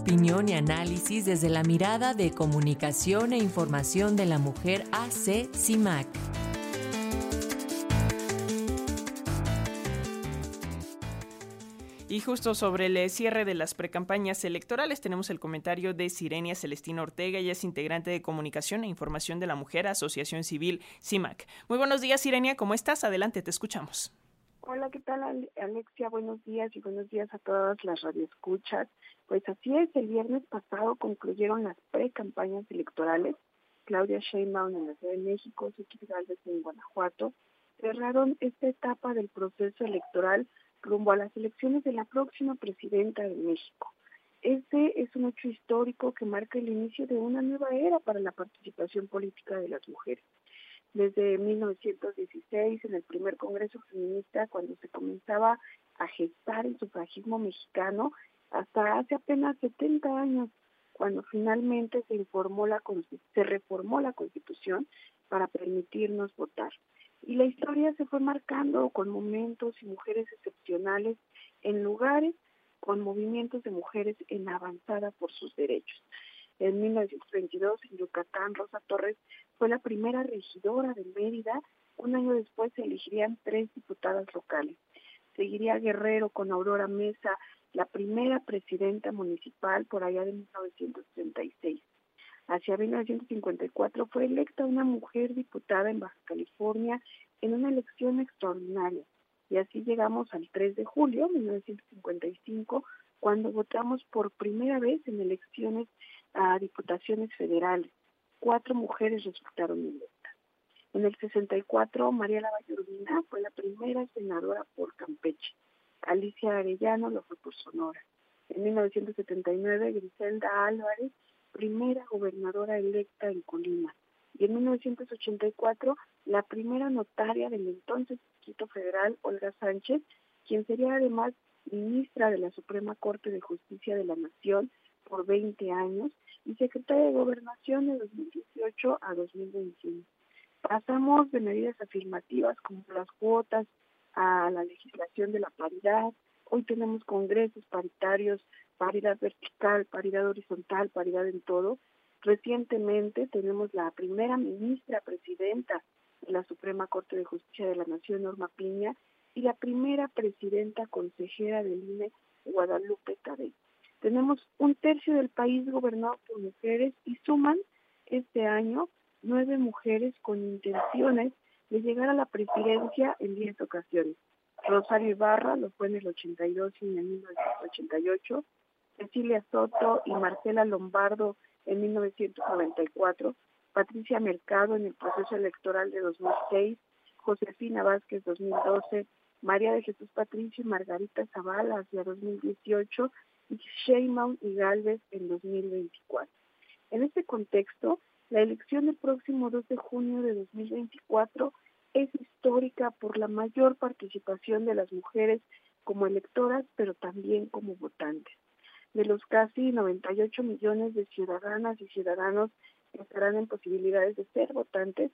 opinión y análisis desde la mirada de comunicación e información de la mujer AC CIMAC. Y justo sobre el cierre de las precampañas electorales tenemos el comentario de Sirenia Celestina Ortega, ella es integrante de Comunicación e Información de la Mujer, Asociación Civil CIMAC. Muy buenos días, Sirenia, ¿cómo estás? Adelante, te escuchamos. Hola, ¿qué tal Alexia? Buenos días y buenos días a todas las radioescuchas. Pues así es, el viernes pasado concluyeron las precampañas electorales. Claudia Sheinbaum en la Ciudad de México, Suki Gálvez en Guanajuato, cerraron esta etapa del proceso electoral rumbo a las elecciones de la próxima presidenta de México. Este es un hecho histórico que marca el inicio de una nueva era para la participación política de las mujeres. Desde 1916, en el primer Congreso Feminista, cuando se comenzaba a gestar el sufragismo mexicano, hasta hace apenas 70 años, cuando finalmente se, informó la, se reformó la Constitución para permitirnos votar. Y la historia se fue marcando con momentos y mujeres excepcionales en lugares con movimientos de mujeres en avanzada por sus derechos. En 1922, en Yucatán, Rosa Torres fue la primera regidora de Mérida. Un año después se elegirían tres diputadas locales. Seguiría Guerrero con Aurora Mesa, la primera presidenta municipal por allá de 1966. Hacia 1954 fue electa una mujer diputada en Baja California en una elección extraordinaria. Y así llegamos al 3 de julio de 1955, cuando votamos por primera vez en elecciones a diputaciones federales. Cuatro mujeres resultaron electas. En el 64, María Lavalle Urbina fue la primera senadora por Campeche. Alicia Arellano lo fue por Sonora. En 1979, Griselda Álvarez primera gobernadora electa en Colima. Y en 1984, la primera notaria del entonces Distrito Federal, Olga Sánchez, quien sería además ministra de la Suprema Corte de Justicia de la Nación por 20 años y secretaria de Gobernación de 2018 a 2021. Pasamos de medidas afirmativas como las cuotas a la legislación de la paridad. Hoy tenemos congresos paritarios paridad vertical, paridad horizontal, paridad en todo. Recientemente tenemos la primera ministra presidenta de la Suprema Corte de Justicia de la Nación, Norma Piña, y la primera presidenta consejera del INE, Guadalupe Tadei. Tenemos un tercio del país gobernado por mujeres y suman este año nueve mujeres con intenciones de llegar a la presidencia en diez ocasiones. Rosario Ibarra lo fue en el 82 y en el 1988, Cecilia Soto y Marcela Lombardo en 1994, Patricia Mercado en el proceso electoral de 2006, Josefina Vázquez 2012, María de Jesús Patricio y Margarita Zavala hacia 2018 y Sheinbaum y Galvez en 2024. En este contexto, la elección del próximo 2 de junio de 2024 es histórica por la mayor participación de las mujeres como electoras, pero también como votantes de los casi 98 millones de ciudadanas y ciudadanos que estarán en posibilidades de ser votantes,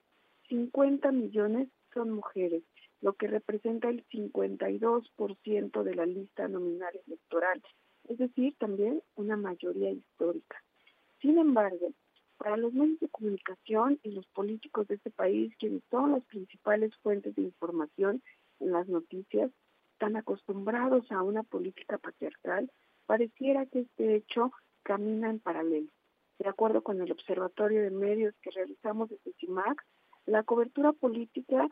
50 millones son mujeres, lo que representa el 52% de la lista nominal electoral, es decir, también una mayoría histórica. Sin embargo, para los medios de comunicación y los políticos de este país, quienes son las principales fuentes de información en las noticias, están acostumbrados a una política patriarcal, pareciera que este hecho camina en paralelo. De acuerdo con el Observatorio de Medios que realizamos desde CIMAC, la cobertura política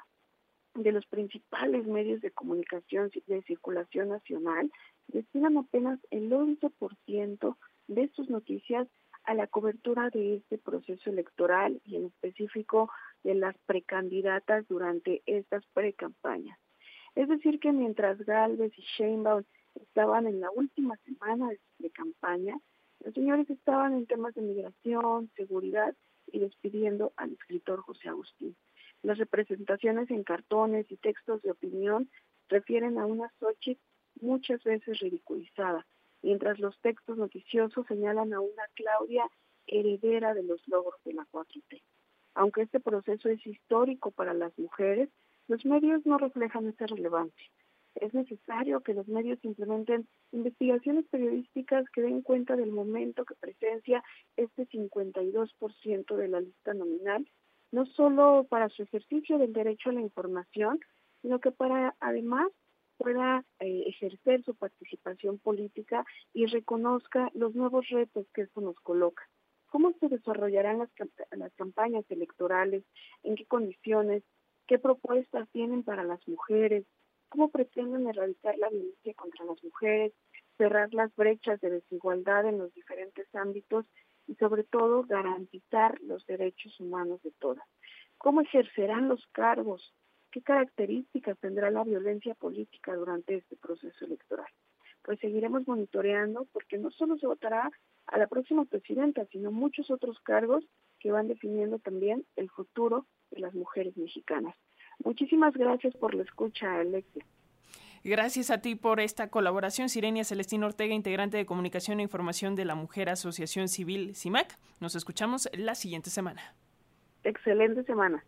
de los principales medios de comunicación de circulación nacional destinan apenas el 11% de sus noticias a la cobertura de este proceso electoral y en específico de las precandidatas durante estas precampañas. Es decir, que mientras Galvez y Sheinbaum estaban en la última semana de, campaña, los señores estaban en temas de migración, seguridad y despidiendo al escritor José Agustín. Las representaciones en cartones y textos de opinión refieren a una Xochitl muchas veces ridiculizada, mientras los textos noticiosos señalan a una Claudia heredera de los logros de la 4T. Aunque este proceso es histórico para las mujeres, los medios no reflejan esa relevancia. Es necesario que los medios implementen investigaciones periodísticas que den cuenta del momento que presencia este 52% de la lista nominal, no solo para su ejercicio del derecho a la información, sino que para además pueda eh, ejercer su participación política y reconozca los nuevos retos que esto nos coloca. ¿Cómo se desarrollarán las, las campañas electorales? ¿En qué condiciones? ¿Qué propuestas tienen para las mujeres? ¿Cómo pretenden erradicar la violencia contra las mujeres? Cerrar las brechas de desigualdad en los diferentes ámbitos y sobre todo garantizar los derechos humanos de todas. ¿Cómo ejercerán los cargos? ¿Qué características tendrá la violencia política durante este proceso electoral? Pues seguiremos monitoreando porque no solo se votará a la próxima presidenta, sino muchos otros cargos que van definiendo también el futuro de las mujeres mexicanas. Muchísimas gracias por la escucha, Alexia. Gracias a ti por esta colaboración, Sirenia Celestina Ortega, integrante de Comunicación e Información de la Mujer Asociación Civil CIMAC. Nos escuchamos la siguiente semana. Excelente semana.